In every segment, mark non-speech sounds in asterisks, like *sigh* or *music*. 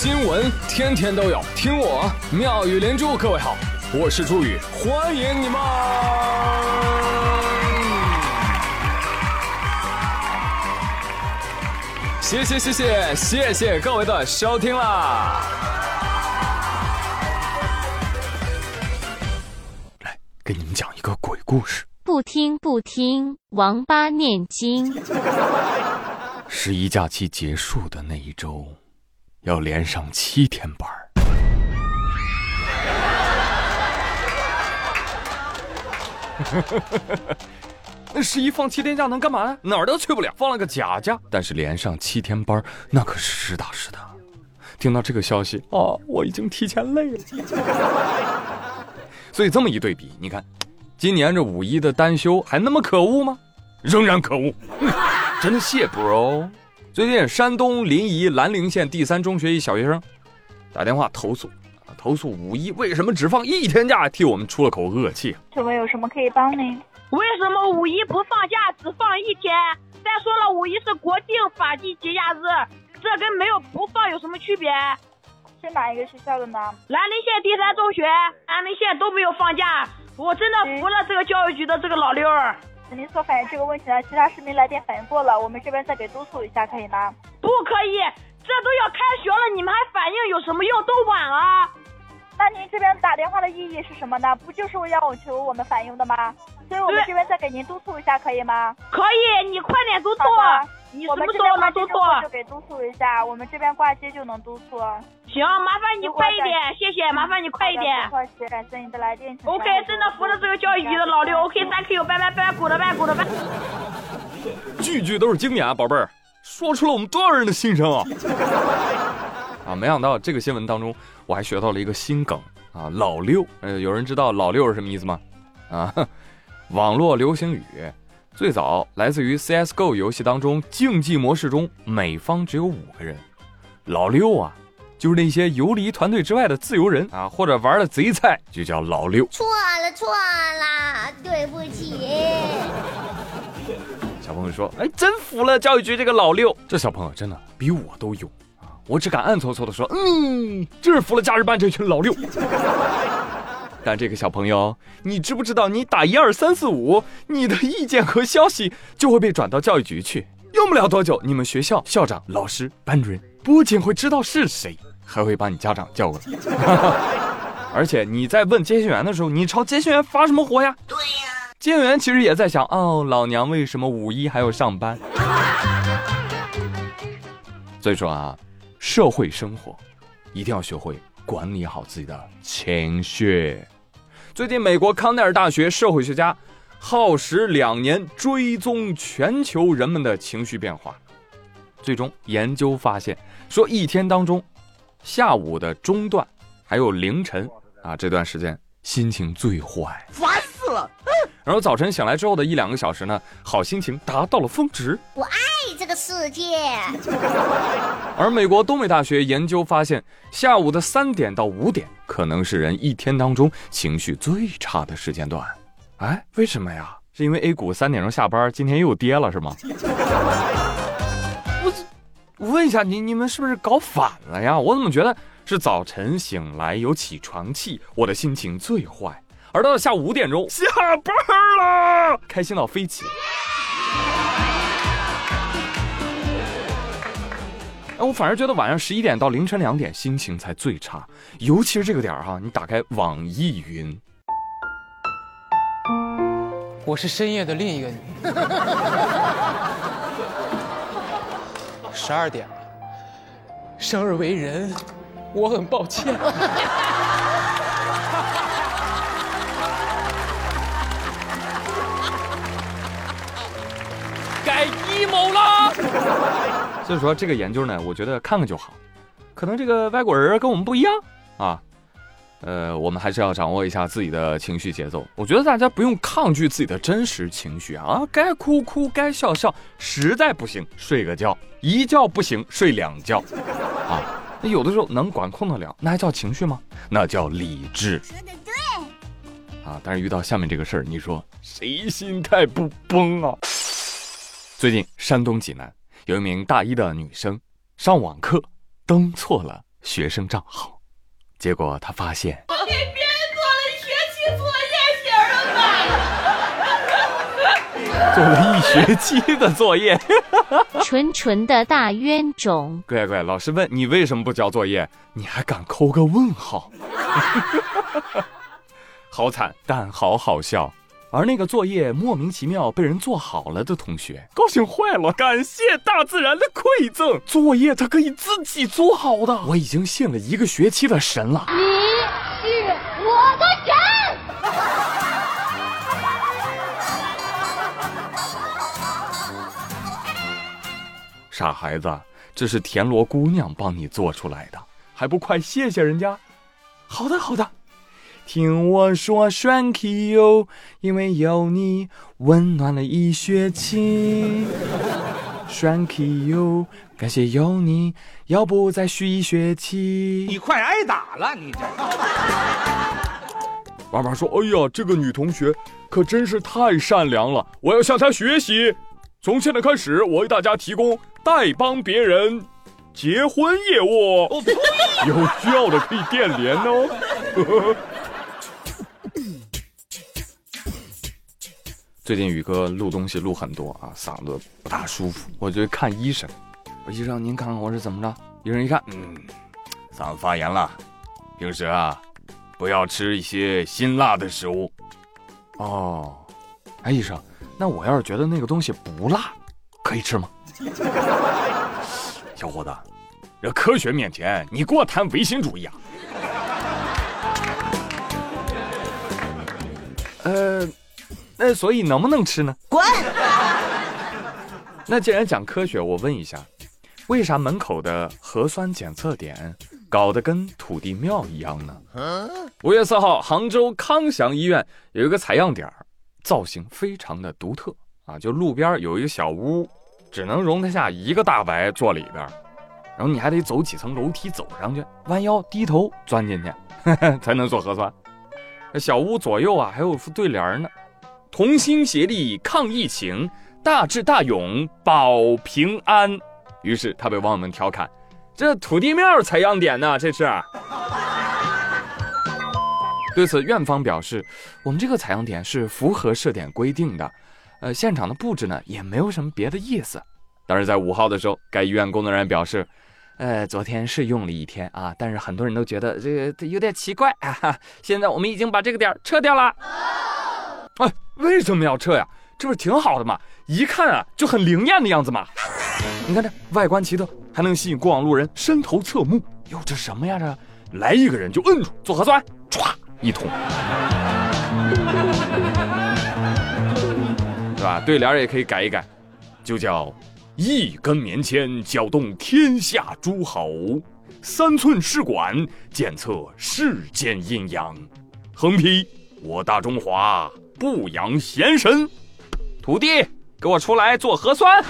新闻天天都有，听我妙语连珠。各位好，我是朱宇，欢迎你们！谢谢谢谢谢谢各位的收听啦！来，给你们讲一个鬼故事。不听不听，王八念经。十一假期结束的那一周，要连上七天班儿。*laughs* 那十一放七天假能干嘛呀？哪儿都去不了，放了个假假。但是连上七天班，那可是实打实的。听到这个消息，啊，我已经提前累了。*laughs* 所以这么一对比，你看，今年这五一的单休还那么可恶吗？仍然可恶。*laughs* 真谢 bro。最近山东临沂兰陵县第三中学一小学生打电话投诉，投诉五一为什么只放一天假，替我们出了口恶气。请问有什么可以帮您？为什么五一不放假，只放一天？再说了，五一是国定法定节假日，这跟没有不放有什么区别？是哪一个学校的呢？兰陵县第三中学，兰陵县都没有放假，我真的服了这个教育局的这个老六儿。您所反映这个问题呢，其他市民来电反映过了，我们这边再给督促一下，可以吗？不可以，这都要开学了，你们还反映有什么用？都晚了！那您这边打电话的意义是什么呢？不就是为要求我们反映的吗？所以我们这边再给您督促一下，可以吗？可以，你快点督促。你什么时候能督促？就给督促一下，我们这边挂机就能督促。行，麻烦你快一点，谢谢，麻烦你快一点。不客气，感谢你的来电。OK，真的服了这个教育局的老六。OK，Thank you，拜拜拜拜，Good 拜 Good 拜。句句都是经典啊，宝贝儿，说出了我们多少人的心声啊！啊，没想到这个新闻当中，我还学到了一个新梗啊，老六。呃，有人知道老六是什么意思吗？啊，网络流行语。最早来自于 CS:GO 游戏当中竞技模式中，每方只有五个人。老六啊，就是那些游离团队之外的自由人啊，或者玩的贼菜，就叫老六。错了错了，对不起。小朋友说：“哎，真服了教育局这个老六。”这小朋友真的比我都勇啊！我只敢暗搓搓的说：“嗯，真是服了假日班这群老六。*laughs* ”但这个小朋友，你知不知道，你打一二三四五，你的意见和消息就会被转到教育局去，用不了多久，你们学校校长、老师、班主任不仅会知道是谁，还会把你家长叫过来。*laughs* 而且你在问接线员的时候，你朝接线员发什么火呀？对呀，接线员其实也在想，哦，老娘为什么五一还要上班？*laughs* 所以说啊，社会生活一定要学会。管理好自己的情绪。最近，美国康奈尔大学社会学家耗时两年追踪全球人们的情绪变化，最终研究发现，说一天当中，下午的中段还有凌晨啊这段时间心情最坏，烦死了。然后早晨醒来之后的一两个小时呢，好心情达到了峰值。我爱这个世界。*laughs* 而美国东北大学研究发现，下午的三点到五点可能是人一天当中情绪最差的时间段。哎，为什么呀？是因为 A 股三点钟下班，今天又跌了是吗？问一下你，你们是不是搞反了呀？我怎么觉得是早晨醒来有起床气，我的心情最坏。而到了下午五点钟，下班了，开心到飞起。哎，我反而觉得晚上十一点到凌晨两点心情才最差，尤其是这个点儿哈，你打开网易云，我是深夜的另一个你。十二点了，生而为人，我很抱歉。*laughs* 该 emo 了。所以说这个研究呢，我觉得看看就好。可能这个外国人跟我们不一样啊。呃，我们还是要掌握一下自己的情绪节奏。我觉得大家不用抗拒自己的真实情绪啊，该哭哭，该笑笑，实在不行睡个觉，一觉不行睡两觉啊。那有的时候能管控得了，那还叫情绪吗？那叫理智。说的对。啊，但是遇到下面这个事儿，你说谁心态不崩啊？最近，山东济南有一名大一的女生上网课登错了学生账号，结果他发现 *laughs* 给别人做了一学期作业，型了吧？*laughs* 做了一学期的作业。*laughs* 纯纯的大冤种。乖乖，老师问你为什么不交作业，你还敢扣个问号？好惨，但好好笑。而那个作业莫名其妙被人做好了的同学，高兴坏了，感谢大自然的馈赠，作业他可以自己做好的。我已经信了一个学期的神了。你是我的神。傻孩子，这是田螺姑娘帮你做出来的，还不快谢谢人家？好的，好的。听我说，Thank you，因为有你温暖了一学期。Thank you，感谢有你，要不再续一学期。你快挨打了，你这。妈妈说：“哎呀，这个女同学可真是太善良了，我要向她学习。从现在开始，我为大家提供代帮别人结婚业务，有需要的可以电联哦。”最近宇哥录东西录很多啊，嗓子不大舒服，我就看医生。我医生，您看看我是怎么着？医生一看，嗯，嗓子发炎了，平时啊。不要吃一些辛辣的食物。哦，哎，医生，那我要是觉得那个东西不辣，可以吃吗？*laughs* 小伙子，这科学面前，你给我谈唯心主义啊？呃，那所以能不能吃呢？滚！*laughs* 那既然讲科学，我问一下，为啥门口的核酸检测点？搞得跟土地庙一样呢。五月四号，杭州康祥医院有一个采样点，造型非常的独特啊！就路边有一个小屋，只能容得下一个大白坐里边，然后你还得走几层楼梯走上去，弯腰低头钻进去 *laughs* 才能做核酸。小屋左右啊还有副对联呢：“同心协力抗疫情，大智大勇保平安。”于是他被网友们调侃。这土地庙采样点呢？这是。*laughs* 对此，院方表示，我们这个采样点是符合设点规定的，呃，现场的布置呢也没有什么别的意思。但是在五号的时候，该医院工作人员表示，呃，昨天是用了一天啊，但是很多人都觉得这个有点奇怪啊。现在我们已经把这个点撤掉了。哎，为什么要撤呀？这不是挺好的吗？一看啊就很灵验的样子嘛。你看这外观奇特。还能吸引过往路人伸头侧目。哟，这什么呀？这来一个人就摁住做核酸，歘一通，*laughs* 对吧？对联也可以改一改，就叫一根棉签搅动天下诸侯，三寸试管检测世间阴阳。横批：我大中华不养闲神。徒弟，给我出来做核酸。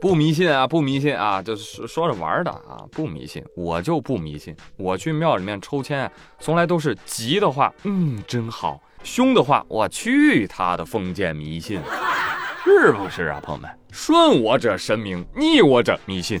不迷信啊，不迷信啊，就是说着玩的啊，不迷信，我就不迷信。我去庙里面抽签，从来都是吉的话，嗯，真好；凶的话，我去他的封建迷信，*laughs* 是不是啊，朋友们？顺我者神明，逆我者迷信。